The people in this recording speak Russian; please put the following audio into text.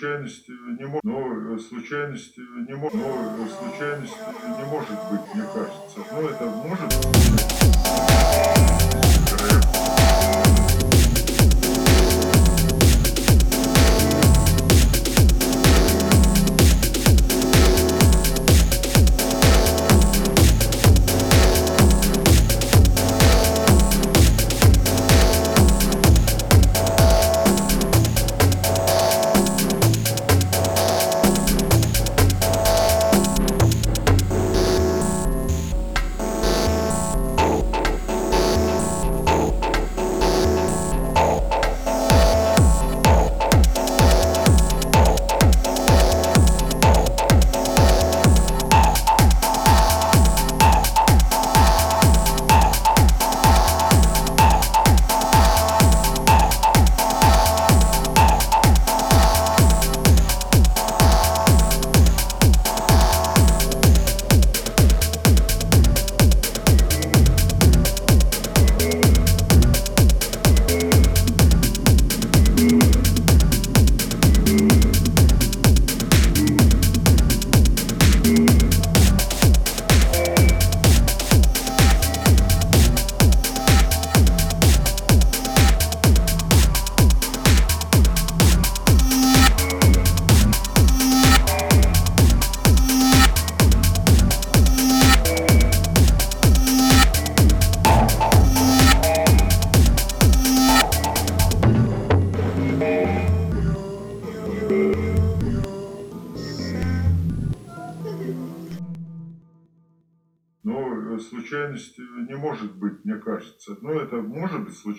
Но случайности не может, но э, случайности не может, но э, случайности не может быть, мне кажется. Но это может Вероятно. Но случайности не может быть, мне кажется. Но это может быть случайность.